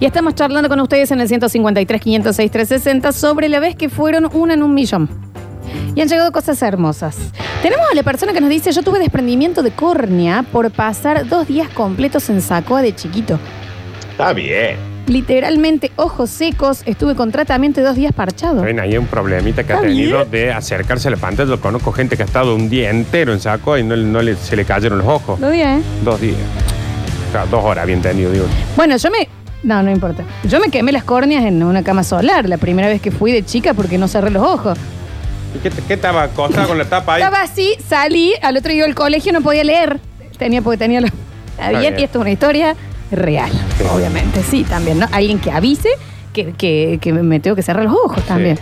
Y estamos charlando con ustedes en el 153, 506, 360 sobre la vez que fueron una en un millón. Y han llegado cosas hermosas. Tenemos a la persona que nos dice, yo tuve desprendimiento de córnea por pasar dos días completos en Sacoa de chiquito. Está bien. Literalmente, ojos secos, estuve con tratamiento de dos días parchado. Ven, ahí hay un problemita que ha Está tenido de acercarse a la pantalla. Yo conozco gente que ha estado un día entero en saco y no, no le, se le cayeron los ojos. Dos días, ¿eh? Dos días. Claro, dos horas bien tenido, digo. Bueno, yo me... No, no importa. Yo me quemé las córneas en una cama solar la primera vez que fui de chica porque no cerré los ojos. ¿Y qué, qué estaba acostada con la tapa ahí? Estaba así, salí, al otro día al colegio no podía leer. Tenía porque tenía los. Bien, y esto es una historia real, Sí. obviamente. Sí, también, ¿no? Alguien que avise que, que- que me tengo que cerrar los ojos también.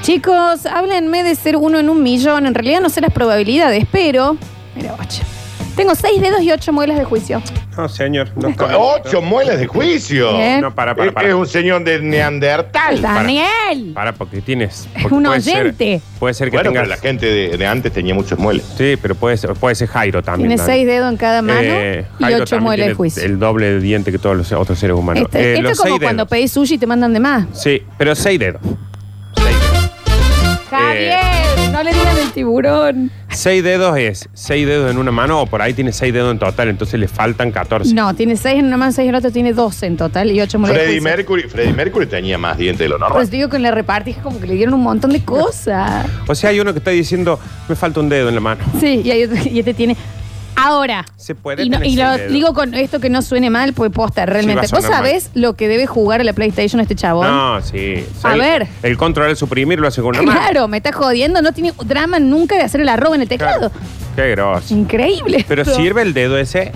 Chicos, háblenme de ser uno en un millón. En realidad no sé las probabilidades, pero. Mira, ocho. Tengo seis dedos y ocho muelas de juicio. No, señor. No, Ocho muelas de juicio. Bien. No, para, para, Es- para. Es un señor de Neandertal. ¡Daniel! Para, porque tienes. porque un puede ser- oyente. puede ser que Bueno, tengas. pero la gente de, de antes tenía muchas muelas. Sí, pero puede ser, puede ser Jairo también. Tiene seis dedos en cada mano Eh, y Jairo ocho también muelas de tiene juicio. El doble de diente que todos los otros seres humanos. Este- Eh, esto los es como seis cuando dedos. pedís sushi y te mandan de más. Sí, pero seis dedos. Seis dedos. Javier, no le digan el tiburón. Seis dedos es seis dedos en una mano o por ahí tiene seis dedos en total, entonces le faltan 14. No, tiene seis en una mano, seis en la otra, tiene doce en total y ocho de Freddie. Mercury, Freddie Mercury tenía más dientes de lo normal. Pues digo que en la repartija como que le dieron un montón de cosas. O sea, hay uno que está diciendo, me falta un dedo en la mano. Sí, y, hay otro- y este tiene. Ahora. Se puede Y, no- tener y seis lo dedos. digo con esto que no suene mal, pues posta, realmente. va a ¿Vos sonar sabés lo que debe jugar a la PlayStation este chabón? No, sí. A El- ver. El control al suprimir lo hace con una mano. Claro, me está jodiendo, no tiene drama nunca de hacer el arroba en el teclado. Qué grosso. Increíble. Pero esto. sirve el dedo ese.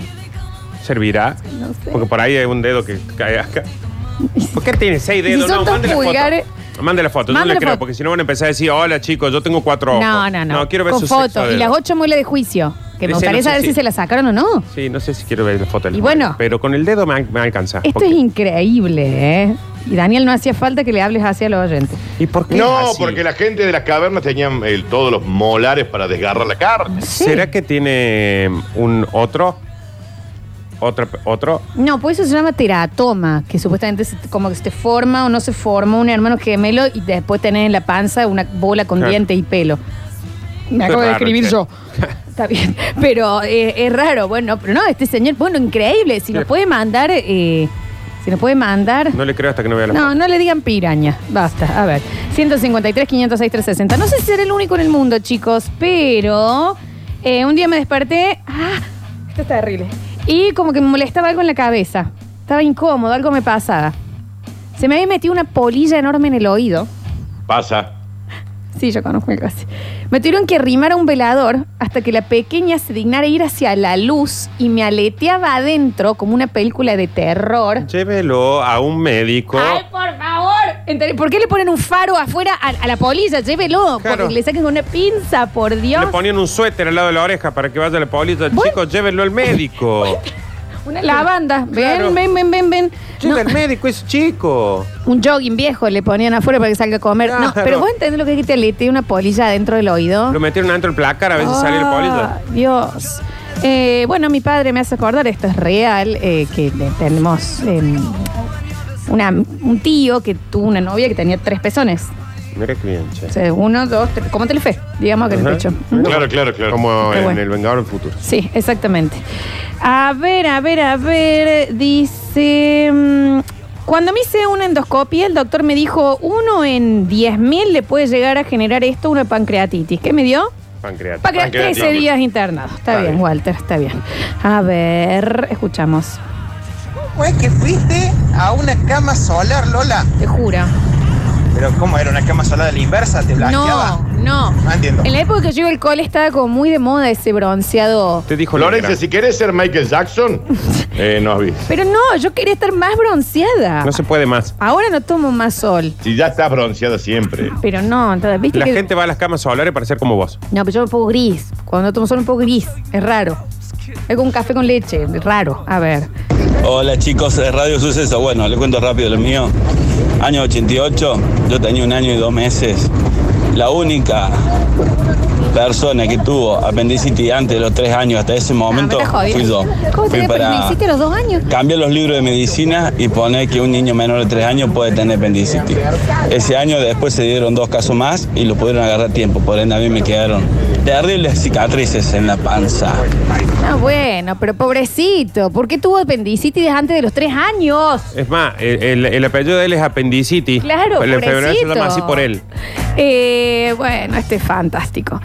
¿Servirá? No sé. Porque por ahí hay un dedo que cae acá. ¿Por qué tiene seis Y si dedos? son no, tan mande la pulgares- foto. Mande la foto, yo no Mande le la creo, foto. porque si no van a empezar a decir, hola chicos, yo tengo cuatro ojos. No, no, no. No, quiero ver Con su foto. sexo Y las ocho muelas de juicio. Que me Ese gustaría no sé saber si- si se la sacaron o no. Sí, no sé si quiero ver la foto del Y bueno. Pero con el dedo me, me alcanza. Esto Porque- es increíble, ¿eh? Y Daniel no hacía falta que le hables hacia los oyentes. ¿Y por qué No, así? porque la gente de las cavernas tenían eh, todos los molares para desgarrar la carne. Sí. ¿Será que tiene un otro? ¿Otro? ¿Otro? No, pues eso se llama teratoma, que supuestamente se- como que se te forma o no se forma un hermano gemelo y después tenés en la panza una bola con Claro. diente y pelo. Me acabo de raro, escribir che. yo. Está bien. Pero eh, es raro. Bueno, pero no, este señor, bueno, increíble. Si nos Sí. puede mandar, eh, si nos puede mandar. No le creo hasta que no vea la No, no le digan piraña. Basta. A ver. 153, 506, 360. No sé si seré el único en el mundo, chicos, pero eh, un día me desperté. Ah, esto es terrible. Y como que me molestaba algo en la cabeza. Estaba incómodo, algo me pasaba. Se me había metido una polilla enorme en el oído. Pasa. Sí, yo conozco el caso. Me tuvieron que arrimar a un velador hasta que la pequeña se dignara ir hacia la luz y me aleteaba adentro como una película de terror. Llévelo a un médico. ¡Ay, por favor! ¿Por qué le ponen un faro afuera a, a la polilla? Llévelo. Claro. Porque le saquen con una pinza, por Dios. Le ponían un suéter al lado de la oreja para que vaya la polilla. Chicos, llévenlo al médico. Una lavanda. Ven, Claro. ven, ven, ven, ven. Lleva No, al médico, es chico. un jogging viejo le ponían afuera para que salga a comer. No, Claro. pero vos entendés lo que es que te aletee una polilla adentro del oído. Lo metieron adentro del placar a si sale polilla. Ah, Dios. Eh, bueno, mi padre me hace acordar, esto es real, eh, que le- tenemos eh, una- un tío que tuvo una novia que tenía tres pezones. Mira qué bien, che. O sea, uno, dos, tres, como Telefe, digamos que en el Ajá. pecho. Claro, claro, claro. Como Qué en bueno. el Vengador del Futuro. Sí, exactamente. A ver, a ver, a ver, dice... mm, Cuando me hice una endoscopia, el doctor me dijo, uno en 10.000 le puede llegar a generar esto una pancreatitis. ¿Qué me dio? Pancreatitis, Pancreatitis. 13 días internado. Está, Está bien, bien. Walter, está bien. A ver, escuchamos. Fue que fuiste a una cama solar, Lola. Te juro. Pero ¿cómo era una cama solar a la inversa? ¿Te blanqueaba? No, no. No entiendo. En la época que yo iba al cole estaba como muy de moda ese bronceado. Te dijo Lorenzo. si querés ser Michael Jackson, eh, no avises. Pero no, yo quería estar más bronceada. No se puede más. Ahora no tomo más sol. Si ya estás bronceada siempre. Pero no, entonces, ¿viste La que- gente va a las camas solares para ser como vos. No, pero yo me pongo gris. Cuando tomo sol me pongo gris. Es raro. Es como un café con leche. Es raro. A ver. Hola chicos de Radio Suceso. Bueno, le cuento rápido lo mío. Año 88, yo tenía un año y dos meses. La única persona que tuvo apendicitis antes de los tres años hasta ese momento Ah, me fui yo. ¿Cómo Fui tenés apendicitis a los dos años? Los libros de medicina y pone que un niño menor de tres años puede tener apendicitis. Ese año después se dieron dos casos más y lo pudieron agarrar a tiempo. Por ende a mí me quedaron terribles cicatrices en la panza. Ah, bueno, pero pobrecito. ¿Por qué tuvo apendicitis antes de los tres años? Es más, el, el- el apellido de él es apendicitis. Claro, El enfermedad se llama pobrecito. así por él. Eh, bueno, este es fantástico.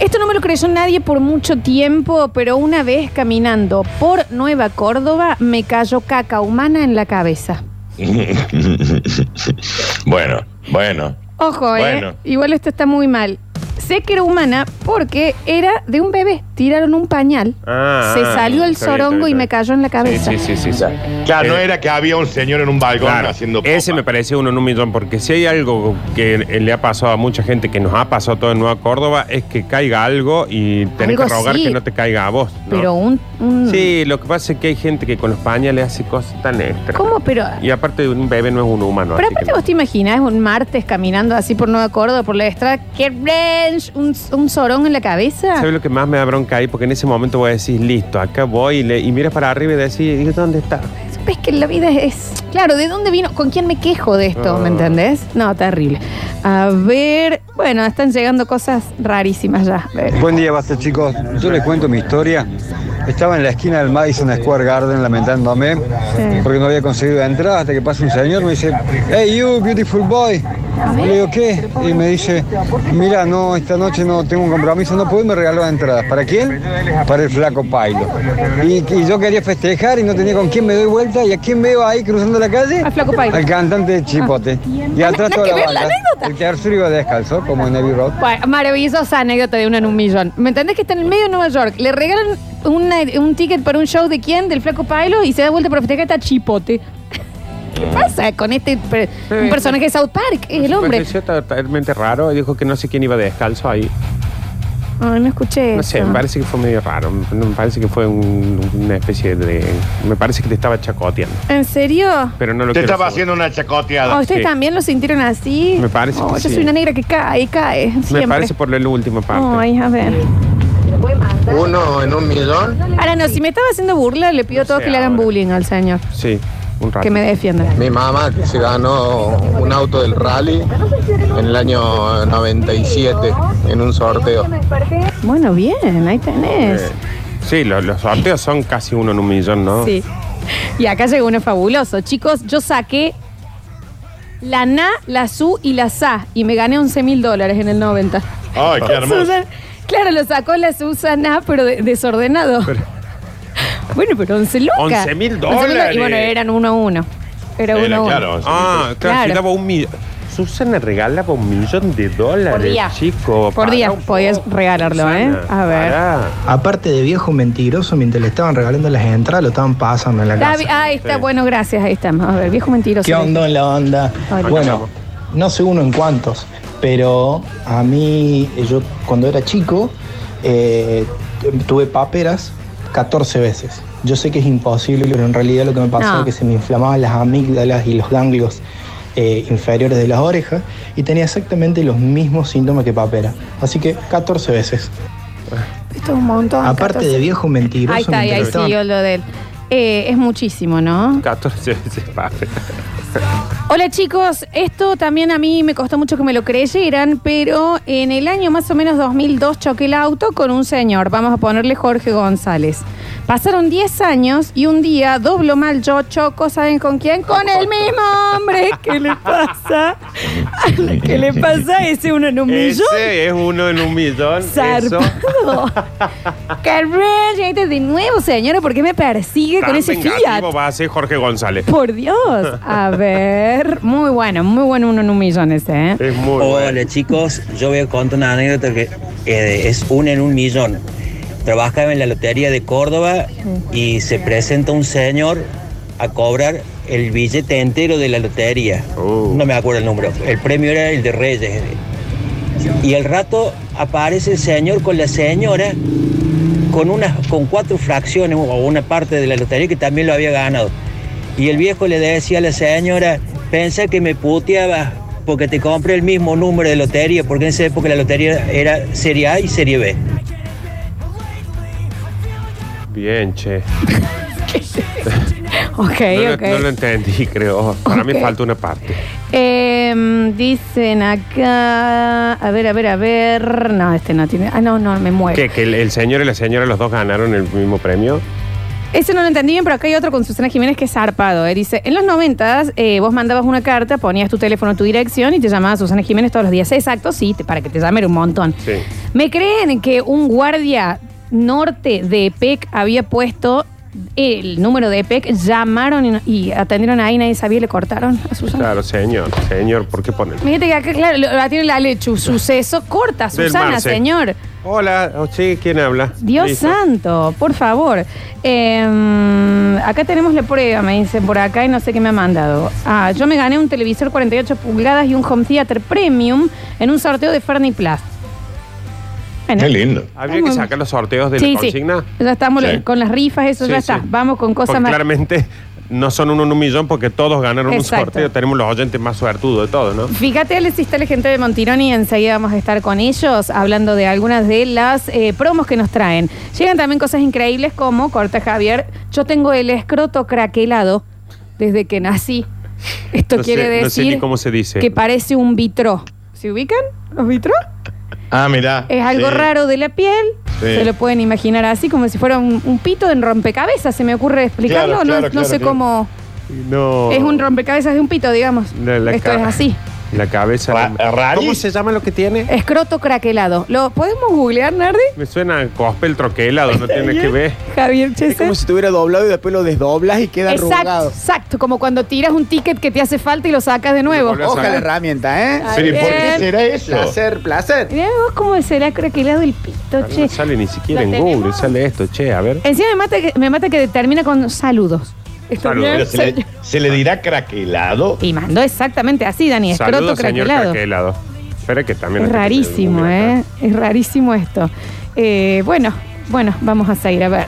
Esto no me lo creyó nadie por mucho tiempo, pero una vez caminando por Nueva Córdoba me cayó caca humana en la cabeza. bueno, bueno. Ojo, ¿eh? Bueno. Igual esto está muy mal. Sé que era humana porque era de un bebé. Tiraron un pañal. Ah, se ah, salió el está bien, sorongo está y me bien. cayó en la cabeza. Sí, sí, sí, sí. Claro, no Eh, era que había un señor en un balcón Claro, haciendo. ese popa. me parecía uno en un millón, porque si hay algo que le ha pasado a mucha gente, que nos ha pasado todo en Nueva Córdoba, es que caiga algo y tenés Algo que rogar sí. que no te caiga a vos. ¿no? Pero un. un- Sí, lo que pasa es que hay gente que con los pañales hace cosas tan extras. ¿Cómo? Pero. Y aparte un bebé no es un humano. Pero así que aparte no. vos te imaginás un martes caminando así por Nueva Córdoba, por la estrada, que ranch, un, un sorón en la cabeza. ¿Sabes lo que más me da bronca ahí? Porque en ese momento voy a decir, listo, acá voy y, le- y miras para arriba y decís, ¿y dónde está? Ves que la vida es. Claro, ¿de dónde vino? ¿Con quién me quejo de esto? Ah. ¿Me entendés? No, terrible. A ver. Bueno, están llegando cosas rarísimas ya. Buen día, basta chicos. Yo les cuento mi historia. Estaba en la esquina del Madison Square Garden lamentándome porque no había conseguido entrar hasta que pasa un señor y me dice, hey you, beautiful boy. Le digo, ¿qué? Y me dice, mira, no, esta noche no tengo un compromiso, no puedo, y me regaló entradas. ¿Para quién? Para el flaco Pailo. Y, y yo quería festejar y no tenía con quién me doy vuelta y a quién veo ahí cruzando la calle. Al Flaco Pailo. Al cantante de Chipote. Y atrás toda la la banda. anécdota. El que Arthur iba descalzo, como en Abbey Road. Bueno, maravillosa anécdota de una en un millón. ¿Me entendés que está en el medio de Nueva York? Le regalan una- un ticket para un show de quién? Del Flaco Pailo y se da vuelta para festejar está Chipote. ¿Qué pasa con este per- un personaje de South Park? Es el Me hombre. pareció totalmente raro dijo que no sé quién iba descalzo ahí. Ay, no escuché No sé, eso. me parece que fue medio raro. Me parece que fue un- una especie de. Me parece que te estaba chacoteando. ¿En serio? Pero no lo Te quiero estaba saber. haciendo una chacoteada. Oh, ¿Ustedes Sí. también lo sintieron así? Me parece Oh, que yo sí. soy una negra que cae, cae. Me parece por la última parte. Ay, a ver. Uno en un millón. Ahora no, si me estaba haciendo burla, le pido a No todos sé que le hagan ahora. bullying al señor. Sí, un rato. Que me defiendan. Mi mamá que se ganó un auto del rally en el año 97 en un sorteo. Bueno, bien, ahí tenés. Eh, sí, lo- los sorteos son casi uno en un millón, ¿no? Sí. Y acá llegó uno fabuloso. Chicos, yo saqué la NA, la SU y la SA y me gané 11 mil dólares en el 90. Ay, qué hermoso. Susan- claro, lo sacó la Susana, pero de- desordenado. Bueno, pero 11 lucas. 11.000 11.000 dólares. Y bueno, eran uno a uno. Era uno a uno. claro. Ah, claro, Claro. si daba un millón. Susana regalaba un millón de dólares. Por día. Chico, Por pará día un podías poco, regalarlo, ¿eh? A ver. pará. Aparte de viejo mentiroso, mientras le estaban regalando las entradas, lo estaban pasando en la casa. David- ahí está, Sí. bueno, gracias, ahí estamos. A ver, viejo mentiroso. ¿Qué onda en la onda? Ay, Bueno, no sé uno en cuántos, pero a mí, eh, yo cuando era chico, eh, tuve paperas 14 veces. Yo sé que es imposible, pero en realidad lo que me pasó No. es que se me inflamaban las amígdalas y los ganglios eh, inferiores de las orejas y tenía exactamente los mismos síntomas que papera. Así que 14 veces. Esto es un montón. Aparte 14. de viejo mentiroso, Ahí está, ahí, siguió lo de él. Eh, es muchísimo, ¿no? 14 veces padre. Hola chicos, esto también a mí me costó mucho que me lo creyeran, pero en el año más o menos 2002 choqué el auto con un señor, vamos a ponerle Jorge González. Pasaron 10 años y un día doblo mal yo, choco, ¿saben con quién? Con el mismo hombre. ¿Qué le pasa? ¿Qué le pasa a ese uno en un millón? Ese es uno en un millón. Zarpado. Llegaste de nuevo, señora, ¿por qué me persigue Tan con ese Fiat? va a ser Jorge González. Por Dios. A ver, muy bueno, muy bueno uno en un millón ese, ¿eh? Es muy Hola bueno. chicos, yo voy a contar una anécdota que eh, es una en un millón. Trabajaba en la lotería de Córdoba y se presenta un señor a cobrar el billete entero de la lotería. Uh. No me acuerdo el número. El premio era el de Reyes. Y al rato aparece el señor con la señora con, unas, con cuatro fracciones o una parte de la lotería que también lo había ganado. Y el viejo le decía a la señora, pensé que me puteaba porque te compré el mismo número de lotería, porque en esa época la lotería era Serie A y Serie B. Bien, che. Ok, no, lo- ok. no lo entendí, creo. Para Ok. mí falta una parte. Em, dicen acá. A ver, a ver, a ver. No, este no tiene. Ah, no, no, me muero. ¿Qué? ¿Que el, el señor y la señora, los dos ganaron el mismo premio? Ese no lo entendí bien, pero acá hay otro con Susana Jiménez que es zarpado. eh. Dice, en los noventas eh, vos mandabas una carta, ponías tu teléfono, tu dirección y te llamaba Susana Jiménez todos los días. Exacto, sí, te- para que te llame era un montón. Sí. ¿Me creen que un guardia norte de EPEC había puesto el número de EPEC? Llamaron y, atendieron ahí, nadie sabía y le cortaron a Susana. Claro, señor. Señor, ¿por qué ponen? Fíjate que acá, claro, la tiene la lechu. Suceso corta, Del Susana, Marce. señor. Hola, oh, sí, ¿quién habla? Dios Listo. santo, por favor. Eh, acá tenemos la prueba, me dicen por acá y no sé qué me ha mandado. Ah, yo me gané un televisor 48 pulgadas y un home theater premium en un sorteo de Ferni Plus. Bueno, Qué lindo. Habría que sacar los sorteos de sí, la sí. consigna. Ya estamos Sí. con las rifas, eso Sí, ya sí. está. Vamos con cosas Porque más. claramente no son uno en un millón porque todos ganaron Exacto. un sorteo. Tenemos los oyentes más suertudos de todos, ¿no? Fíjate, Alex, está la gente de Montironi y enseguida vamos a estar con ellos hablando de algunas de las eh, promos que nos traen. Llegan también cosas increíbles como, corta Javier, yo tengo el escroto craquelado desde que nací. Esto No sé- quiere no sé decir ni cómo se dice. que parece un vitro. ¿Se ubican los vitros? Ah, mira. Es algo Sí. raro de la piel. Sí. Se lo pueden imaginar así, como si fuera un, un pito en rompecabezas. Se me ocurre explicarlo. Claro, no, claro, no claro, sé claro. cómo. No. Es un rompecabezas de un pito, digamos. La- la Esto ca- es así. La cabeza. Ra-. ¿Cómo se llama lo que tiene? Escroto craquelado. ¿Lo podemos googlear, Nardi? Me suena a cospel troquelado, no tiene que ver. Javier Es como si estuviera doblado y después lo desdoblas y queda Exacto, arrugado. exacto. Como cuando tiras un ticket que te hace falta y lo sacas de nuevo. volvés a Ojalá herramienta, ¿eh? Ay, Pero ¿y por qué Bien. será eso? Placer, placer. Mirá vos cómo será craquelado el pito, No che. sale ni siquiera ¿La en tenemos? Google, sale esto, che, a ver. Encima me mata, que, me mata que termina con saludos. ¿Está Saludos. bien? Pero se le, se le dirá craquelado. Y mandó exactamente así, Dani. Escroto Saludos, señor craquelado. craquelado. Espera que también... Es rarísimo, ¿eh? Es rarísimo esto. Eh, bueno, bueno, vamos a seguir a ver.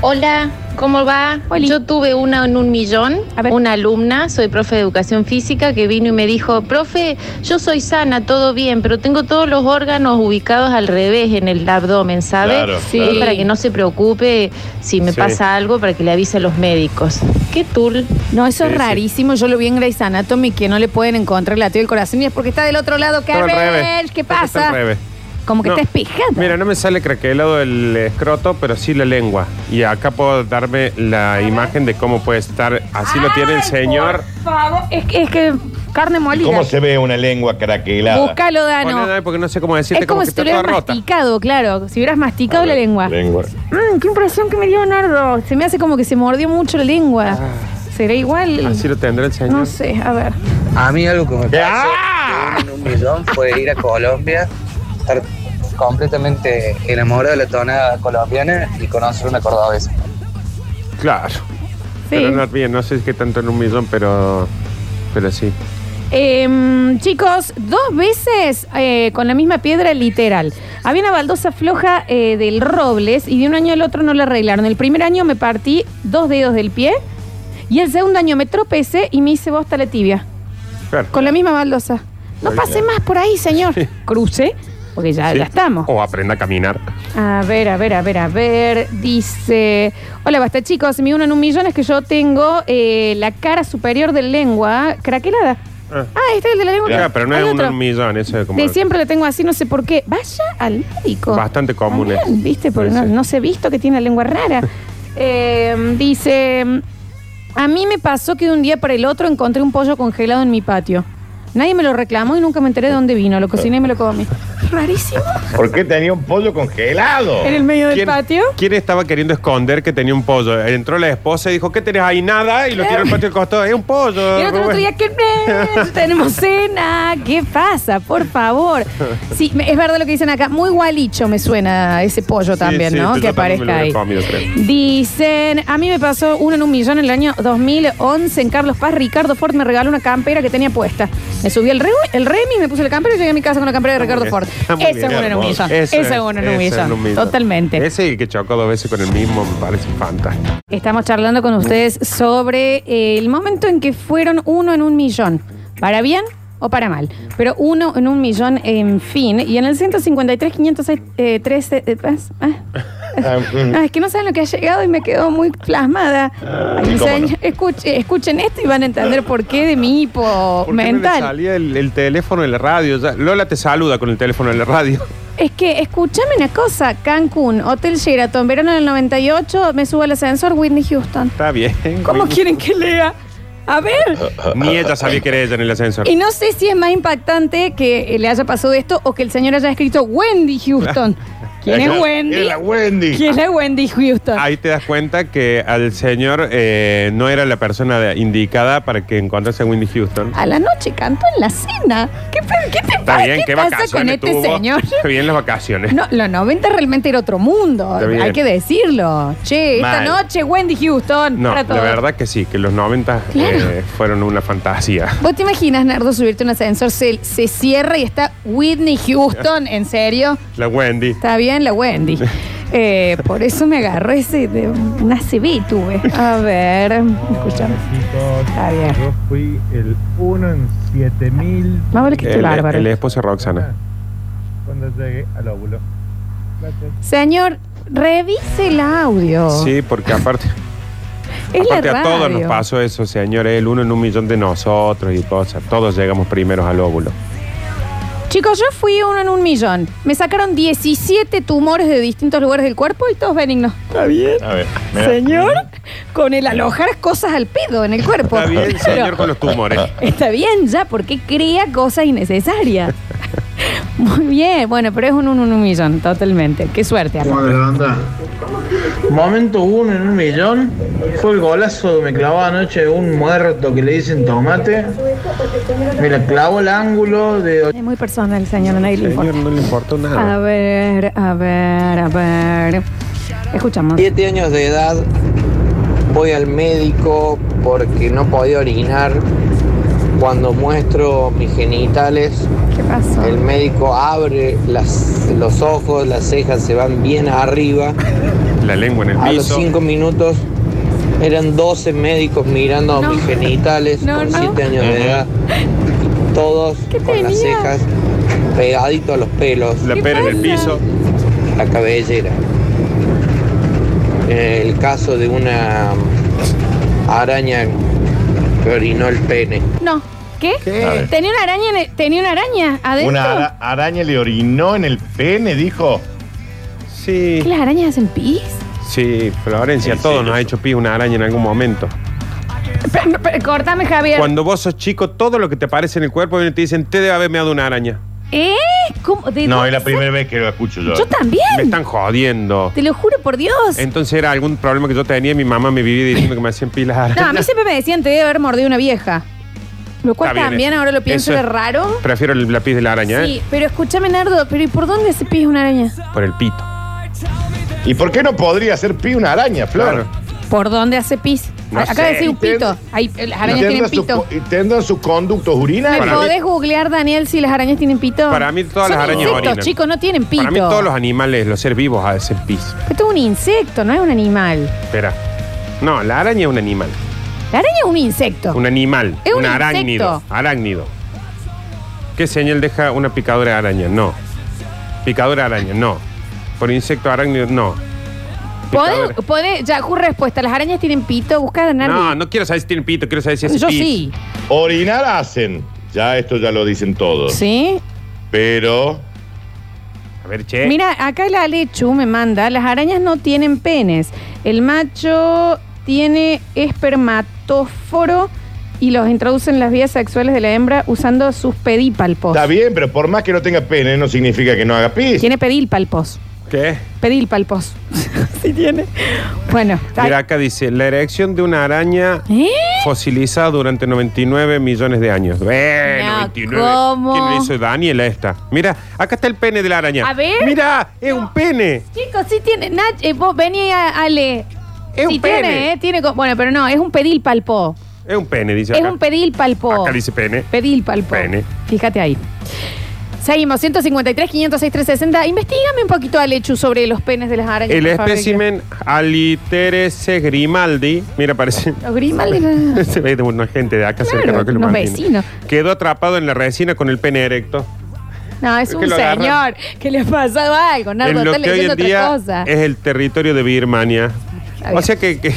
Hola, ¿cómo va? Oli. Yo tuve una en un millón, A ver. una alumna, soy profe de educación física, que vino y me dijo, profe, yo soy sana, todo bien, pero tengo todos los órganos ubicados al revés en el abdomen, ¿sabe? Claro, Sí. Para que no se preocupe si me Sí. pasa algo, para que le avise a los médicos. ¿Qué tul? No, eso Sí, es sí. rarísimo. Yo lo vi en Grey's Anatomy que no le pueden encontrar el latido del corazón y es porque está del otro lado. Revés. ¿Qué Está pasa? Como que No. está espejada. Mira, no me sale craquelado el escroto, pero sí la lengua. Y acá puedo darme la imagen de cómo puede estar. Así lo tiene el Ay, señor. Por favor, es que, es que carne molida. ¿Cómo se ve una lengua craquelada? Búscalo, Dano. Dale, porque no sé cómo decirte, es como, como, si te está hubieras rota. masticado, claro. Si hubieras masticado la lengua. Lengua. Mm, qué impresión que me dio Nardo. Se me hace como que se mordió mucho la lengua. ¿Será igual? Así lo tendrá el señor. No sé, a ver. A mí algo que me pasó ¡Ah! uno en un millón fue ir a Colombia, estar completamente enamorado de la tonada colombiana y conocer una cordobesa. Claro. Sí. Pero no, bien, no sé qué tanto en un millón, pero, pero sí. Em, chicos, dos veces eh, con la misma piedra literal. Había una baldosa floja eh, del Robles y de un año al otro no la arreglaron. El primer año me partí dos dedos del pie y el segundo año me tropecé y me hice bosta la tibia. Claro. Con la misma baldosa. No pase más por ahí, señor. Cruce, porque ya, Sí. ya estamos. O aprenda a caminar. A ver, a ver, a ver, a ver. Dice: Hola, basta chicos. Mi uno en un millón es que yo tengo eh, la cara superior de lengua craquelada. Ah. Ah, este es el de la lengua. Claro, pero no Hay es uno otro. en un millón, eso es como De siempre le tengo así, no sé por qué. Vaya al médico. bastante común. También, es. ¿Viste? Porque Sí, no, sí. no se ha visto que tiene la lengua rara. Eh, dice: A mí me pasó que de un día para el otro encontré un pollo congelado en mi patio. Nadie me lo reclamó y nunca me enteré de dónde vino. Lo cociné y me lo comí. Rarísimo. ¿Por qué tenía un pollo congelado? En el medio del ¿Quién, patio. quién estaba queriendo esconder que tenía un pollo? Entró la esposa y dijo, ¿qué tenés ahí? Nada. Y lo tiró al patio del costado. Es un pollo. Y el otro, otro Rubén". día, ¿qué ves? Tenemos cena. ¿Qué pasa? Por favor. Sí, me- es verdad lo que dicen acá. Muy gualicho me suena ese pollo Sí, también, sí, ¿no? yo Que también me lo aparezca ahí. comido, creo. Dicen, a mí me pasó uno en un millón en el año 2011 en Carlos Paz. Ricardo Ford me regaló una campera que tenía puesta. Me subí el, re, el remi, me puse la campera y llegué a mi casa con la campera de Ricardo. Ford. Ese bien. es uno en un Hermoso. Eso es uno en un ese millón. en un millón. Totalmente. Ese y que chocó dos veces con el mismo me parece fantástico. Estamos charlando con ustedes sobre eh, el momento en que fueron uno en un millón. ¿Para bien o para mal. Pero uno en un millón, en fin. Y en el 153, 506, eh, 13. eh, pas- ah. Ah, mm. Ah, es que no saben lo que ha llegado y me quedó muy plasmada. Ay, ¿cómo señor, escuche- escuchen esto y van a entender por qué de mi hipo ¿Por qué no le mental. salía el, el teléfono en la radio? Ya- Lola te saluda con el teléfono en la radio. Es que, escúchame una cosa, Cancún, Hotel Sheraton, verano del 98, me subo al ascensor Whitney Houston. Está bien. ¿Cómo quieren que lea? A ver. Ni ella sabía que era ella en el ascensor. Y no sé si es más impactante que le haya pasado esto o que el señor haya escrito Wendy Houston. ¿Quién es Wendy? Es la Wendy. ¿Quién es Wendy Houston? Ahí te das cuenta que al señor eh, no era la persona de- indicada para que encontrase a Wendy Houston. A la noche cantó en la cena. ¿Qué, pe- qué te Está pasa? bien, ¿Qué qué pasa vacaciones con este tuvo. señor? Está bien las vacaciones. No, los 90 realmente era otro mundo. Está bien. Hay que decirlo. Che, esta Mal. noche Wendy Houston. No, para la todos. verdad que sí, que los 90 Claro. eh, fueron una fantasía. ¿Vos te imaginas, Nardo, subirte a un ascensor, se, se cierra y está Whitney Houston? ¿En serio? La Wendy. Está bien la Wendy. Eh, por eso me agarró ese de una CB tuve. A ver, escuchame. Está bien. Yo fui el 1 en 7000 Más vale que esté El, bárbaro. el esposo de Roxana. cuando llegué al óvulo. Gracias. Señor, revise el audio. Sí, porque aparte, es aparte la a todos nos pasó eso, señor. El uno en un millón de nosotros y cosas. Todos llegamos primeros al óvulo. Chicos, yo fui uno en un millón. Me sacaron 17 tumores de distintos lugares del cuerpo y todos benignos. Está bien. A ver, mira. Señor, con el alojar cosas al pedo en el cuerpo. Está bien, Pero- señor, con los tumores. Está bien ya, porque crea cosas innecesarias. Muy bien, bueno, pero es un uno en un millón, totalmente. Qué suerte, Arno. anda? Momento uno en un millón fue el golazo que me clavó anoche un muerto que le dicen tomate. Me la clavó el ángulo de Es muy personal, señor, le importa. no le importó A ver, a ver, a ver. Escuchamos. Siete años de edad, voy al médico porque no podía orinar. Cuando muestro mis genitales, ¿Qué pasó? el médico abre las- los ojos, las cejas se van bien arriba. La lengua en el A los piso. cinco minutos eran 12 médicos mirando No. mis genitales No, con no. 7 años de edad. Todos ¿Qué con las cejas pegaditos a los pelos. La pera en el piso. La cabellera. El caso de una araña que orinó el pene. No. ¿Qué? A. ¿Tenía una araña, en el- ¿tenía una araña adentro? Una ara- araña le orinó en el pene, dijo. Sí. ¿Qué las arañas hacen pis? Sí, Florencia, ¿En todo serio? nos ha hecho pis una araña en algún momento. Cortame, Javier. Cuando vos sos chico, todo lo que te aparece en el cuerpo viene y te dicen, te debe haber meado una araña. ¿Eh? ¿Cómo? ¿De No, dónde es la primera vez que lo escucho yo. Yo también. Me están jodiendo. Te lo juro por Dios. Entonces era algún problema que yo tenía y mi mamá me vivía diciendo que me hacían pilas arañas. No, a mí siempre me decían te debe haber mordido una vieja. Lo cual Está bien, también eh. ahora lo pienso Eso de es- raro. Prefiero el lápiz de la araña, Sí, ¿eh? pero escúchame, Nardo, pero ¿y por dónde hace pis una araña? Por el pito. ¿Y por qué no podría hacer pi una araña, Flor? Claro. ¿Por dónde hace pis? No Acá sé. decía un pito. Ahí, las arañas tienen ¿Tendrán su pito. ¿Tendrán sus conductos ¿Me urinarios? Mí- podés googlear, Daniel, si las arañas tienen pito? Para mí todas Son las arañas insectos, orinan. chicos, no tienen pito. Para mí todos los animales, los seres vivos hacen pis. Esto es un insecto, no es un animal. Espera. No, la araña es un animal. La araña es un insecto. Un animal. Es un arácnido. insecto. Arácnido. ¿Qué señal deja una picadura de araña? No. Picadura de araña, no. Por insecto arácnido, no. ¿Podés, Picadura. podés- respuesta. ¿Las arañas tienen pito? Busca, Nardi. No, no quiero saber si tiene pito, quiero saber si hace Yo pis. sí. Orinar hacen. Ya esto ya lo dicen todos. ¿Sí? Pero A ver, che. Mira, acá la Lechu me manda, las arañas no tienen penes. El macho tiene espermatóforo y los introduce en las vías sexuales de la hembra usando sus pedípalpos. está bien, pero por más que no tenga pene, no significa que no haga pis. Tiene pedípalpos. ¿Qué? Pedípalpos. sí tiene. Bueno. Mira, acá dice, la erección de una araña ¿Eh? fosilizada durante 99 millones de años. Eh, 99. ¿cómo? ¿Quién le hizo Daniel esta? Mira, acá está el pene de la araña. A ver. Mira, es un pene. Chicos, sí tiene. Nach, eh, vos vení a Ale. Es sí un pene. tiene, ¿eh? Tiene, bueno, pero no, es un pedípalpo. Es un pene, dice Es un pedípalpo. Acá dice pene. Pedípalpo. Pene. Fíjate ahí. Seguimos, 153, 506, 360. Investígame un poquito, Alechu, sobre los penes de las arañas. El por favor, espécimen Aliterese grimaldi, mira, parece. que- Los Grimaldi. Se ve de una gente de acá cerca Claro, unos Martínez. vecinos. Quedó atrapado en la resina con el pene erecto. No, es Es un que lo agarran. señor que le ha pasado algo. Nardo, en lo está que hoy leyendo en otra día cosa. es el territorio de Birmania. bien. O sea que, que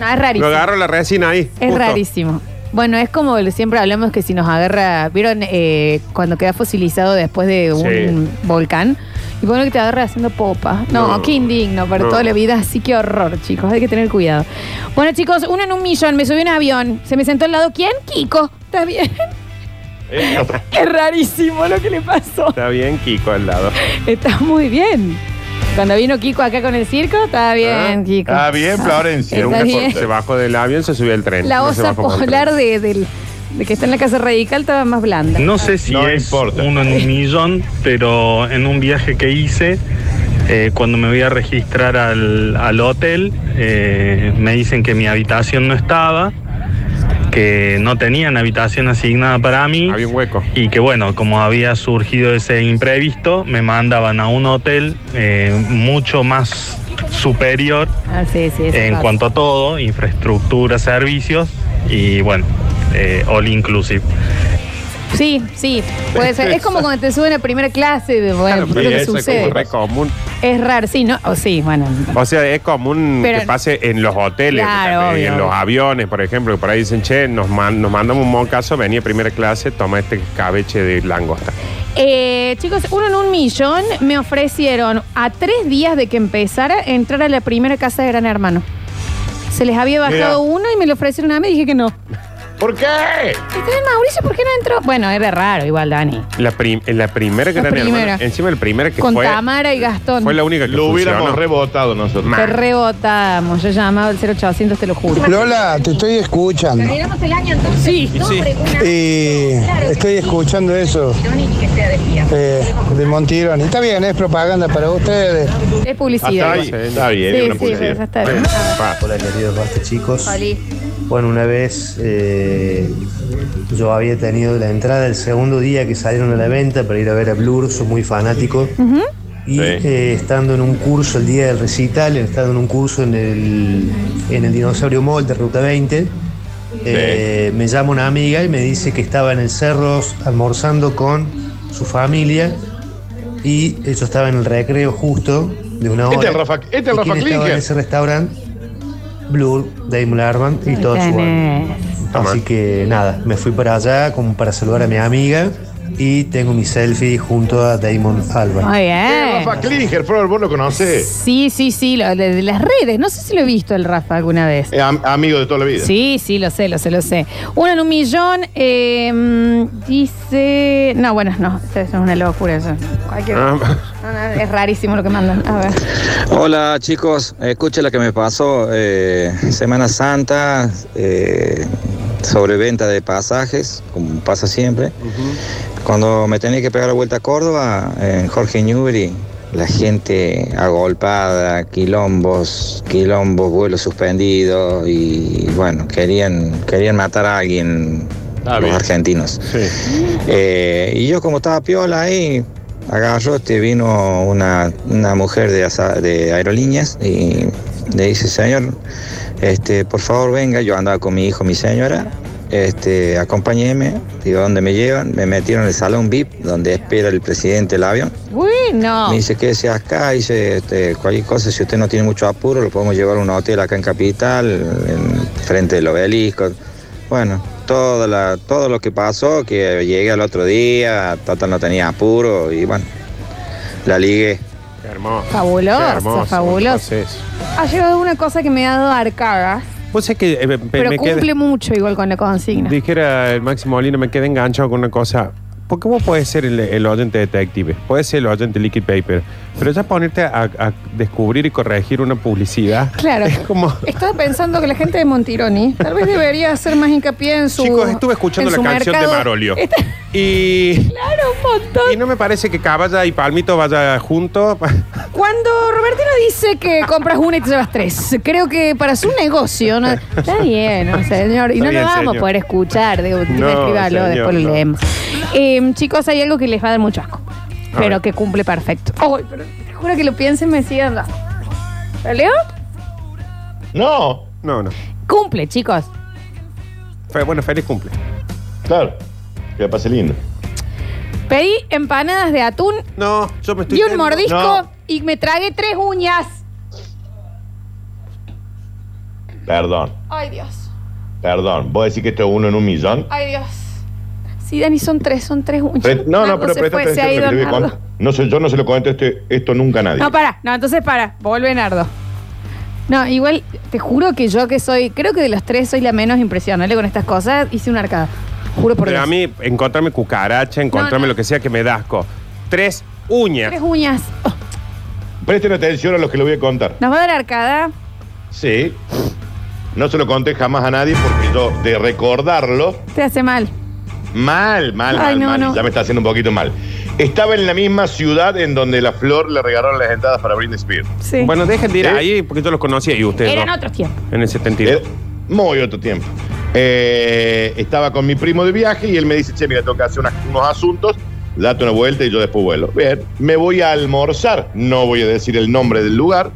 No, es lo rarísimo. agarro la resina ahí. Es justo. rarísimo. Bueno, es como siempre hablamos que si nos agarra, ¿vieron eh, cuando queda fosilizado después de un volcán? Y bueno, que te agarra haciendo popa. No, No. qué indigno para No. toda la vida. Así que horror, chicos. Hay que tener cuidado. Bueno, chicos, uno en un millón. Me subí a un avión. Se me sentó al lado. ¿Quién? Kiko. ¿Está bien? Eh, Es rarísimo lo que le pasó. Está bien, Kiko al lado. Está muy bien. Cuando vino Kiko acá con el circo, estaba bien, Kiko. Ah, bien, Florencia. Está Nunca bien. se bajó del avión, se subió al tren. La No se osa bajó con el polar de, del- de que está en la casa radical estaba más blanda. No sé si No es importa. uno en un millón, pero en un viaje que hice, eh, cuando me voy a registrar al, al hotel, eh, me dicen que mi habitación no estaba, que no tenían habitación asignada para mí. Había un hueco. Y que bueno, como había surgido ese imprevisto, me mandaban a un hotel eh, mucho más superior Ah, sí, sí. eso en pasa. cuanto a todo, infraestructura, servicios y bueno, eh, all inclusive. Sí, sí, puede ser. Es como cuando te suben a primera clase, de, bueno, Claro, que eso es sucede. como re común. Es raro, sí, ¿no? O sí, bueno. O sea, es común Pero- que pase en los hoteles, Claro, y en obvio. los aviones, por ejemplo, que por ahí dicen, che, nos, man- nos mandamos un moncazo, venía a primera clase, toma este cabeche de langosta. Eh, chicos, uno en un millón me ofrecieron a tres días de que empezara entrar a la primera casa de Gran Hermano. Se les había bajado Mira. uno y me lo ofrecieron a mí y dije que no. ¿Por qué? Está bien, Mauricio, ¿por qué no entró? Bueno, era raro igual, Dani. La, prim- en la primera La gran primera. hermana, encima el primera que Con fue, Tamara y Gastón. fue la única que Lo hubiéramos funcionó. rebotado nosotros. Te rebotamos. Yo llamaba al 0800, te lo juro. Lola, te estoy escuchando. el año entonces. Sí, Y estoy escuchando eso eh, de Montirón. Y está bien, es propaganda para ustedes. Es publicidad. Ahí, está bien, Sí, es una sí, publicidad. está bien. Hola queridos basta chicos. Oli. Bueno, una vez eh, yo había tenido la entrada el segundo día que salieron a la venta para ir a ver a Blur, soy muy fanático. Y eh, estando en un curso el día del recital, estando en un curso en el, en el Dinosaurio Mall de Ruta 20, eh, me llama una amiga y me dice que estaba en el cerro almorzando con su familia y eso estaba en el recreo justo de una hora. Este es Rafa- este es ¿Y Rafa quién estaba en ese restaurante? Blur, Damon Arman y todo su banda. Así que nada, me fui para allá como para saludar a mi amiga y tengo mi selfie junto a Damon Albarn. Muy Eh, bien. Rafa Klinger, Flor, vos lo conocés. Sí, sí, sí, lo- de, de las redes. No sé si lo he visto el Rafa alguna vez. Am- amigo de toda la vida. Sí, sí, lo sé, lo sé, lo sé. Uno en un millón eh, mm, dice. No, bueno, no, esto es una locura eso. Cualquier- Ah. No, no, es rarísimo lo que mandan. A ver. Hola chicos, escuche lo que me pasó. eh, Semana Santa, eh, sobre venta de pasajes, como pasa siempre. Cuando me tenía que pegar la vuelta a Córdoba, en Jorge Newbery, la gente agolpada, quilombos, quilombos, vuelos suspendidos y bueno, querían, querían matar a alguien Ah, los bien. argentinos. Eh, y yo como estaba piola ahí, agarró, este, vino una, una mujer de, asa- de aerolíneas y le dice, señor, este, por favor venga, yo andaba con mi hijo, mi señora, este, acompáñeme, digo, ¿dónde me llevan? Me metieron en el salón VIP, donde espera el presidente del avión. Bueno. Me dice, quédese acá, dice, este, cualquier cosa, si usted no tiene mucho apuro, lo podemos llevar a un hotel acá en Capital, en frente del obelisco. Bueno, todo, la, todo lo que pasó, que llegué al otro día, total no tenía apuro y bueno, la ligué. Qué hermoso. Fabuloso, Qué hermoso. fabuloso. Ha llegado una cosa que me ha dado arcadas, Vos sabés que eh, me, pero me cumple quedé- mucho igual con la consigna. Dijera el Máximo Molina, me quedé enganchado con una cosa. Porque vos puedes ser el, el oyente detective, puedes ser el oyente liquid paper, pero ya ponerte a, a descubrir y corregir una publicidad. Claro. Es como. Estaba pensando que la gente de Montironi tal vez debería hacer más hincapié en su. Chicos, estuve escuchando en la su canción mercado. de Marolio. Está- Y. Claro, un montón. Y no me parece que Caballa y Palmito vaya juntos. Cuando Robertino dice que compras una y te llevas tres, creo que para su negocio, ¿no? está bien, ¿no, señor. Y Está no bien, lo vamos señor. a poder escuchar, digo, No, escríbalo, señor, después lo no. leemos. Eh, chicos, hay algo que les va a dar mucho asco, A pero ver. que cumple perfecto. Ay, pero te juro que lo piensen, me sigan dando. ¿Lo leo? No. No, no. Cumple, chicos. Fe- bueno, feliz cumple. Claro. Que pase lindo. Pedí empanadas de atún No, yo me estoy. y un mordisco No. y me tragué tres uñas. Perdón. Ay, Dios. Perdón. ¿Vos decís que esto es uno en un millón? Ay, Dios. Sí, Dani, son tres, son tres uñas. Pre- no, no, Nardo pero se presta fue, se atención ha a ido lo que le voy a Nardo. contar. No sé, yo no se lo comento este- esto nunca a nadie. No, para. No, entonces para. Vuelve Nardo. No, igual, te juro que yo que soy, creo que de los tres soy la menos impresionable con estas cosas, hice una arcada. Juro por Pero Dios. a mí, encontrarme cucaracha, encontrarme lo que sea que me da asco. Tres uñas. Tres uñas. Oh, Presten atención a lo que le voy a contar. ¿Nos va a dar arcada? Sí. No se lo conté jamás a nadie porque yo, de recordarlo, Te hace mal. mal, mal, Ay, mal, no, mal. no. Ya me está haciendo un poquito mal. Estaba en la misma ciudad en donde la Flor le regalaron las entradas para Britney Spears. Sí. Bueno, dejen de ir ¿Eh? ahí porque yo los conocía y ustedes Eran no. otros tiempos. En el 72. Era muy otro tiempo. Eh, estaba con mi primo de viaje y él me dice, che, mira, tengo que hacer unas- unos asuntos, date una vuelta y yo después vuelo. Bien, me voy a almorzar, no voy a decir el nombre del lugar.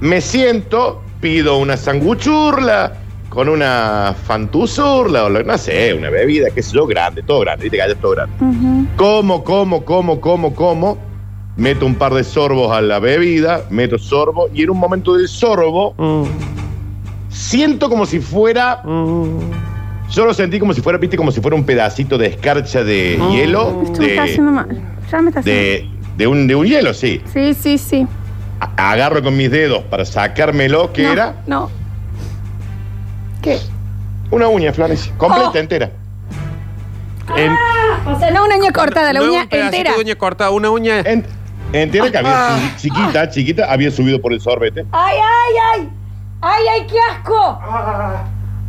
Me siento, pido una sanguchurla con una fantusurla o lo- no sé, una bebida, qué sé yo, grande, todo grande, viste es todo grande. Como, como, como, como, como. Meto un par de sorbos a la bebida, meto sorbo y en un momento del sorbo siento como si fuera. Yo lo sentí como si fuera, viste, como si fuera un pedacito de escarcha de hielo. Esto me está De, haciendo mal. Ya me está haciendo de, de un, de un hielo, sí. Sí, sí, sí. A- Agarro con mis dedos para sacármelo, que no, era No. ¿Qué? una uña, Florencia, completa, Oh. entera. En- O sea, no una uña cortada, la no uña un pedacito entera. de uña cortada, una uña. Entera que había Ah. chiquita, chiquita, había subido por el sorbete. ¡Ay, ay, ay! ¡Ay, ay, qué asco!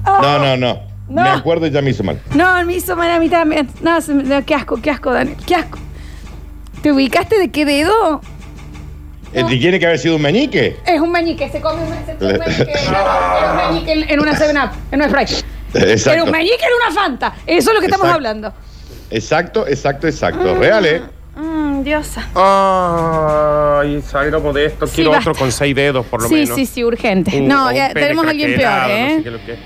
No, no, no. No. Me acuerdo y ya me hizo mal. No, me hizo mal a mí también. No, se me- no, qué asco, qué asco, Dani. Qué asco. ¿Te ubicaste de qué dedo? Eh, ¿Tiene que haber sido un meñique? Es un meñique, se come un, se come un meñique. Era un meñique en- en una 7-Up, en una Sprite. Era Exacto. un meñique en una Fanta. Eso es lo que estamos Exacto. hablando. Exacto, exacto, exacto. Real, ¿eh? Mmm, diosa. Ay, salgamos de esto. Sí, Quiero basta. otro con seis dedos, por lo Sí, menos. sí, sí, urgente. Un- no, un ya, pene tenemos a alguien peor, craquelado, ¿eh? no sé qué es lo que es.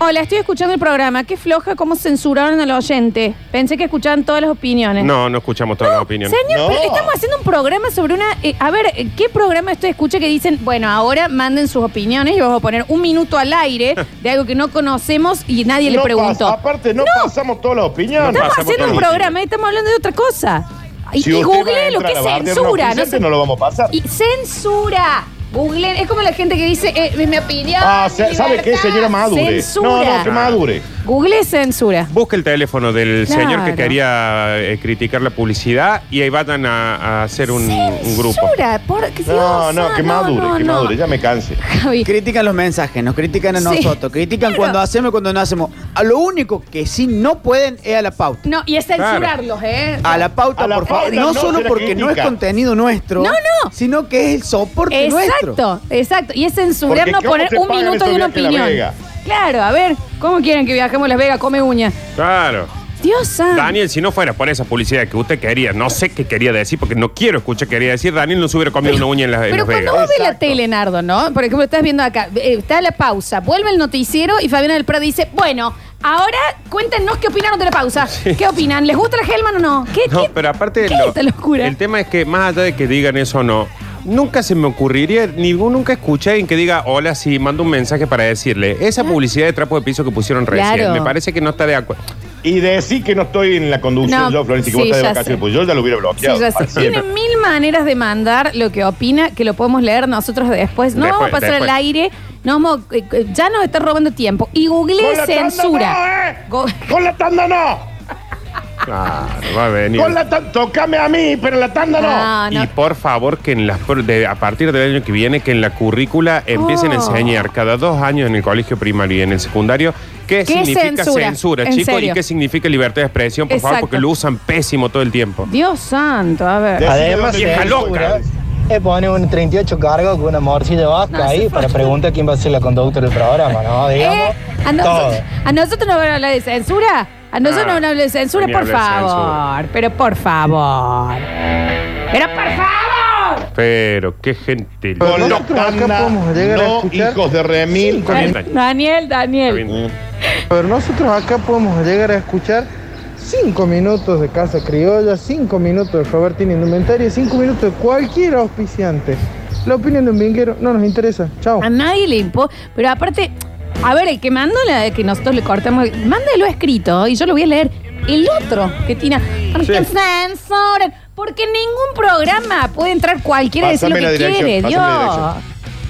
Hola, estoy escuchando el programa. Qué floja cómo censuraron al oyente. Pensé que escuchaban todas las opiniones. No, no escuchamos todas las opiniones. Señor, pero estamos haciendo un programa sobre una. eh, a ver, eh, ¿qué programa usted escucha que dicen, bueno, ahora manden sus opiniones y vamos a poner un minuto al aire de algo que no conocemos y nadie le No preguntó? pasa- aparte, no, pasamos todas las opiniones. estamos haciendo un programa y estamos hablando de otra cosa. Y, Si y usted va a google lo que entrar a bardear censura. No, sé- no lo vamos a pasar. Y censura. Google, es como la gente que dice, eh, es mi opinión. Ah, se- ¿sabe qué, señora Madure? Censura. No, no, que Madure. Google es censura. Busque el teléfono del Claro. señor que quería eh, criticar la publicidad y ahí vayan a, a hacer un, un grupo. Censura. Por, que No, Dios, no, que no, madure, no, que no. madure, ya me canse. Critican los mensajes, nos critican a Sí, nosotros, critican pero- cuando hacemos y cuando no hacemos. A lo único que sí no pueden es a la pauta. No, y es censurarlos, ¿eh? A la pauta, A la por favor. pauta No, no solo la porque no es critica. contenido nuestro. No, no. Sino que es el soporte nuestro. Exacto, exacto. Y es censurar Porque no ¿cómo poner se un pagan minuto esos de una viajes a La opinión. Claro, a ver, ¿cómo quieren que viajemos a Las Vegas? Come uña. Claro. Dios santo. Daniel, si no fuera por esa publicidad que usted quería, no sé qué quería decir, porque no quiero escuchar qué quería decir, Daniel no se hubiera comido una uña en, la, en Pero Las cuando Vegas. vos ves la tele, Nardo, ¿no? Por ejemplo, estás viendo acá, eh, está la pausa, vuelve el noticiero y Fabiana del Prado dice, bueno, ahora cuéntenos qué opinaron de la pausa. ¿Qué opinan? ¿Les gusta la Hellman o no? ¿Qué, No, qué- pero aparte, ¿Qué lo- esta locura? el tema es que más allá de que digan eso o no, nunca se me ocurriría, ni nunca escuché a alguien que diga, hola, sí, mando un mensaje para decirle, esa publicidad de trapo de piso que pusieron recién, Claro. me parece que no está de acuerdo. Y decir que no estoy en la conducción No, yo, Florencia, que sí, vos estás de ya vacaciones, sé. pues yo ya lo hubiera Sí, bloqueado. ya sé. Tiene mil maneras de mandar lo que opina, que lo podemos leer nosotros después. No Después, vamos a pasar después. al aire. No vamos, eh, eh, ya nos está robando tiempo. Y Google Con la tanda censura. no, ¿eh? Go- Con la tanda no. Claro, va a venir. Con la tanda, tocame a mí, pero en la tanda no. No, no. Y por favor, que en las de- a partir del año que viene, que en la currícula empiecen a Oh. enseñar cada dos años en el colegio primario y en el secundario qué, ¿Qué significa censura? censura, En chicos, serio. y qué significa libertad de expresión, por favor, Exacto. porque lo usan pésimo todo el tiempo. Dios santo, a ver. Además, Vieja censura loca. es poner un 38 cargo con una morcilla vasca No, ahí se para preguntar quién va a ser la conductora del programa, ¿no? Digamos, Eh, a, todo. nosotros, a nosotros nos van a hablar de censura. A nosotros Ah, no nos habla de censura, ni por de favor. Pero por favor. Pero por favor. Pero qué gente. Con los nosotros acá podemos llegar a no escuchar hijos de remil. Daniel, Daniel. Pero nosotros acá podemos llegar a escuchar cinco minutos de Casa Criolla, cinco minutos de Robertín Indumentaria, cinco minutos de cualquier auspiciante. La opinión de un vinguero no nos interesa. Chao. A nadie le importa. Pero aparte, a ver, el que mandó la de que nosotros le cortamos, mándelo escrito y yo lo voy a leer. El otro que tiene. Porque censuran. Porque en ningún programa puede entrar cualquiera y decir lo Pásame que la dirección, quiere. pásame la Dios.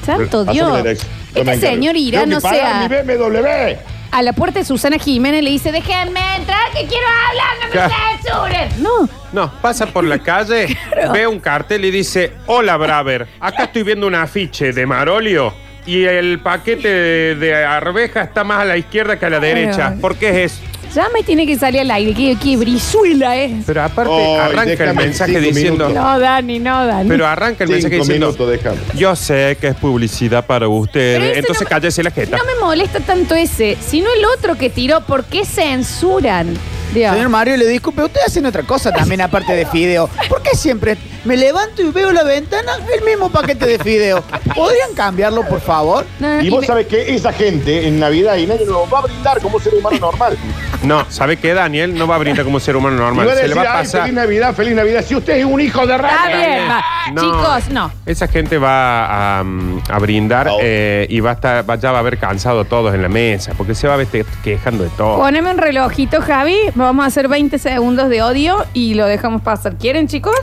Santo Pásame Dios. la dirección, yo me Este encargo. señor irá, Tengo no que pagar sea. mi BMW. A la puerta de Susana Jiménez le dice: Déjenme entrar, que quiero hablar, no me censuren. No. No, pasa por la calle, ve un cartel y dice, hola Braver, acá estoy viendo un afiche de Marolio y el paquete de, de arveja está más a la izquierda que a la derecha. Ay. ¿Por qué es eso? Ya me tiene que salir al aire. Qué, qué brizuela es. Pero aparte Ay, arranca el déjame mensaje cinco diciendo... minutos. No, Dani, no, Dani. Pero arranca el mensaje Cinco diciendo... minutos. Yo sé que es publicidad para Pero ustedes, ese entonces no- cállese la jeta. No me molesta tanto ese, sino el otro que tiró. ¿Por qué censuran? Dios. Señor Mario, le disculpe, usted hacen otra cosa también aparte de fideo. ¿Por qué siempre me levanto y veo la ventana el mismo paquete de fideo? ¿Podrían cambiarlo, por favor? No, Y y vos me- sabés que esa gente en Navidad y nadie nos va a brindar como ser humano normal. No, ¿sabe qué, Daniel? No va a brindar como ser humano normal. Se decir, le va a "Ay, pasar... feliz Navidad, feliz Navidad. Si usted es un hijo de Está rata. bien, va. No. Chicos, no. Esa gente va a, mm, a brindar eh, y va a estar, va- ya va a haber cansado todos en la mesa, porque se va a estar quejando de todo. Poneme un relojito, Javi. Vamos a hacer 20 segundos de odio y lo dejamos pasar. ¿Quieren, chicos?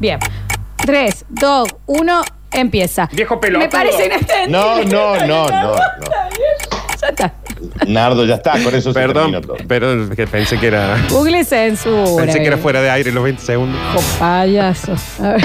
Bien. 3, 2, 1, empieza. Viejo pelotudo. Me parece inentendible. No, no, no, no, no. Nardo, ya está, con eso se Perdón, todo. perdón, que pensé que era. Google censura. Pensé que era fuera de aire los 20 segundos. Hijo payaso.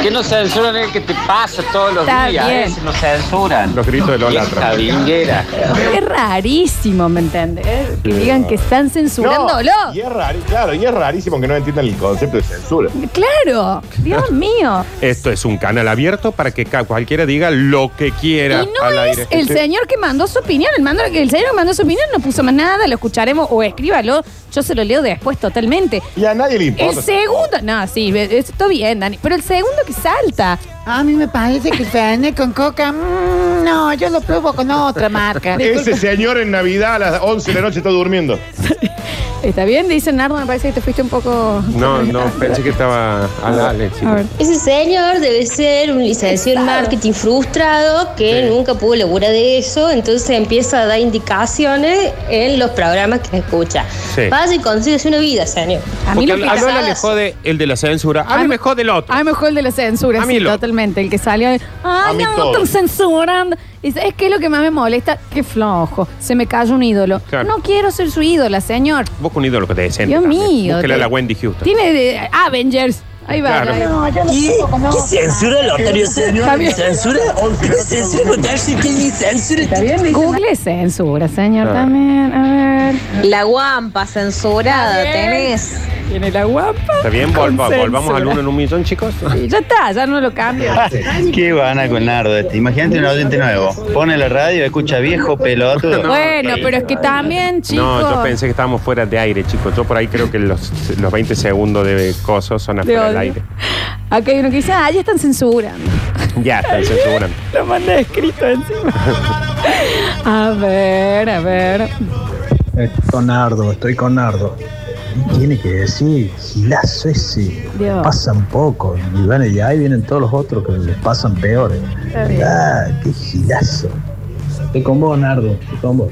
Que no censuran el que te pasa todos los Está días. bien. No censuran. Los gritos de Lola Vieja atrás. vinguera. Es rarísimo, ¿me entiendes? Que digan que están censurándolo. No, y es raro, claro, y es rarísimo que no entiendan el concepto de censura. Claro, Dios mío. Esto es un canal abierto para que ca- cualquiera diga lo que quiera Y no al es aire. el Sí. señor que mandó su opinión. El, mando- el señor que mandó su opinión no puso más nada, lo escucharemos o escríbalo. Yo se lo leo después totalmente. Y a nadie le El importa. segundo, no, sí, está bien, Dani. Pero el segundo que salta. A mí me parece que viene con coca. Mm, no, yo lo pruebo con otra marca. Ese señor en Navidad a las 11 de la noche está durmiendo. ¿Está bien? Dice Nardo, me parece que te fuiste un poco. No, no, pensé que estaba al Ale, chico. A ver. Ese señor debe ser un licenciado en marketing frustrado que Sí. nunca pudo laburar de eso, entonces empieza a dar indicaciones en los programas que escucha. Sí. Vaya y consíguese una vida, señor. A mí Porque lo a Lola le jode el de la censura. A mí me jode el otro. A mí mejor el de la censura, A mí sí, lo- totalmente. El que salió. A Ay, mí no, todo. están censurando. Y ¿sabes qué es lo que más me molesta? Qué flojo. Se me cayó un ídolo. Claro. No quiero ser su ídola, señor. Busca un ídolo que te decente. Dios también. mío, Búsquele a te- la Wendy Houston. Tiene de Avengers. Ahí va. Claro. ahí va. ¿Qué? ¿Qué censura, Lotario, señor? Está bien. ¿Censura? ¿Qué censura? ¿Contarse que ni censura? ¿Está bien? Google censura, señor, Ah. también. A ver. La guampa censurada tenés. Tiene la guapa. ¿Está bien? Con Volva- volvamos al censura. uno en un millón, chicos. Y ya está, ya no lo cambio. Qué vana con Nardo este. Imagínate un oyente nuevo. Pone la radio, escucha viejo pelotudo. bueno, pero es que también, chicos. No, yo pensé que estábamos fuera de aire, chicos. Yo por ahí creo que los, los 20 segundos de cosos son De afuera del odio. aire. Acá hay uno que dice, ah, ya están censurando. Ya están censurando. Lo mandé escrito encima. A ver, a ver. Estoy con Nardo, estoy con Nardo. Tiene que decir, gilazo ese. Dios. Pasan poco. Y bueno, y ahí vienen todos los otros que les pasan peores. Ah, qué gilazo. Estoy con vos, Nardo. Estoy con vos.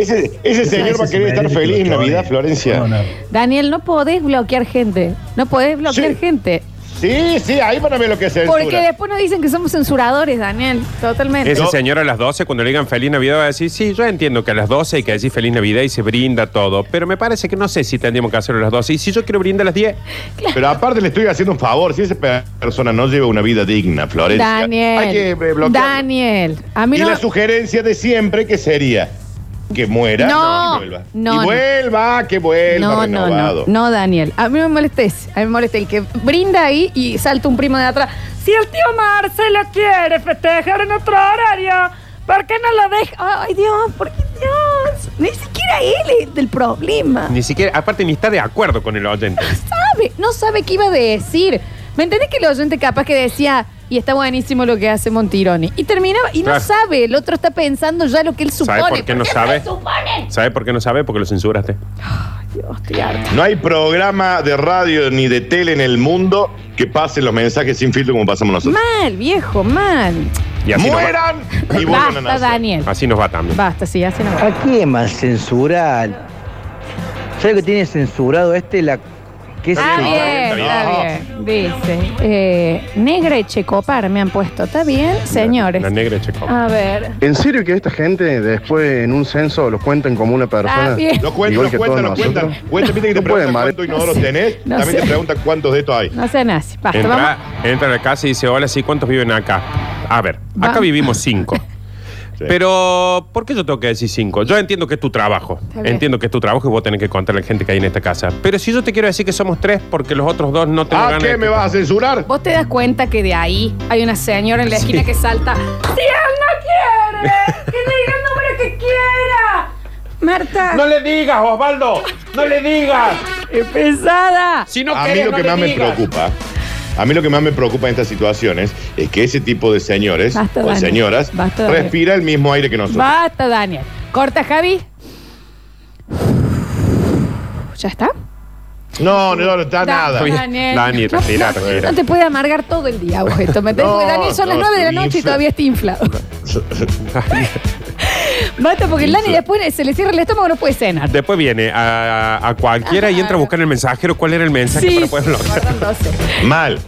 Ese, ese señor va a querer estar feliz en Navidad, Florencia. Daniel, no podés bloquear gente. No podés bloquear Sí. gente. Sí, sí, ahí van a ver lo que es censura. Porque después nos dicen que somos censuradores, Daniel. Totalmente. Ese señor a las 12, cuando le digan Feliz Navidad, va a decir, sí, yo entiendo que a las 12 hay que decir Feliz Navidad y se brinda todo, pero me parece que no sé si tendríamos que hacerlo a las 12. Y si yo quiero brindar a las 10, Pero aparte le estoy haciendo un favor. Si esa pe- persona no lleva una vida digna, Florencia, Daniel. hay que eh, bloquearlo. Daniel. A mí y no. la sugerencia de siempre que sería que muera No, y vuelva. no, y no. vuelva, que vuelva No, no, renovado. no. No, Daniel. A mí me molesta ese. A mí me molesta el que brinda ahí y salta un primo de atrás. Si el tío Marcelo quiere festejar en otro horario, ¿por qué no lo deja? Ay, Dios, ¿por qué Dios? Ni siquiera él es del problema. Ni siquiera, aparte ni está de acuerdo con el oyente. sabe, no sabe qué iba a decir. ¿Me entendés que el oyente capaz que decía, y está buenísimo lo que hace Montironi? Y terminaba, y Claro. no sabe, el otro está pensando ya lo que él supone. ¿Sabe por qué no sabe? supone? ¿Sabe por qué no sabe? Porque lo censuraste. Dios, estoy harta. No hay programa de radio ni de tele en el mundo que pase los mensajes sin filtro como pasamos nosotros. Mal, viejo, mal. Y así nos va. ¡Mueran! Y vuelven a Basta, nacer. Daniel. Así nos va también. Basta, sí, así no va. Aquí es más censural. ¿Sabes que tiene censurado este? La, ¿Qué Está sé yo? bien, está bien. Dice, eh, negra y checopar me han puesto. ¿Está bien, señores? La negra Checo. A ver. ¿En serio que esta gente después en un censo los cuentan como una persona? Está bien. Lo cuentan, Igual lo que cuentan, lo todos cuentan. nosotros? Cuentan, viste que te No pueden, preguntan cuántos inodoros tenés. No También sé. te preguntan cuántos de estos hay. No sean así. Basta, vamos. Entra, entra a la casa y dice, hola, sí, ¿cuántos viven acá? A ver, acá Va. vivimos cinco. Pero, ¿por qué yo tengo que decir cinco? Yo entiendo que es tu trabajo. Está bien. Entiendo que es tu trabajo y vos tenés que contarle a la gente que hay en esta casa. Pero si yo te quiero decir que somos tres porque los otros dos no tengo ¿Ah, ganas qué? ¿Me vas a censurar? Vos te das cuenta que de ahí hay una señora en la esquina que salta. ¡Si él no quiere! ¡Que diga el número que quiera! Marta. ¡No le digas, Osvaldo! ¡No le digas! ¡Qué pesada! Si no a mí querés, lo no que le más me digas. preocupa, a mí lo que más me preocupa en estas situaciones es que ese tipo de señores Basta, o señoras Basta, respira el mismo aire que nosotros. Basta, Daniel. Corta, Javi. ¿Ya está? No, no, no está Da- nada. Daniel. Dani, No, respira, no, respira. No te puede amargar todo el día vos esto. ¿me entendés? No, Porque Daniel son las no, 9 de la noche y infla- todavía está inflado. Basta porque el Dani después se le cierra el estómago no puede cenar. Después viene a, a cualquiera y entra a buscar el mensajero cuál era el mensaje Sí, para poder guardándose. Mal.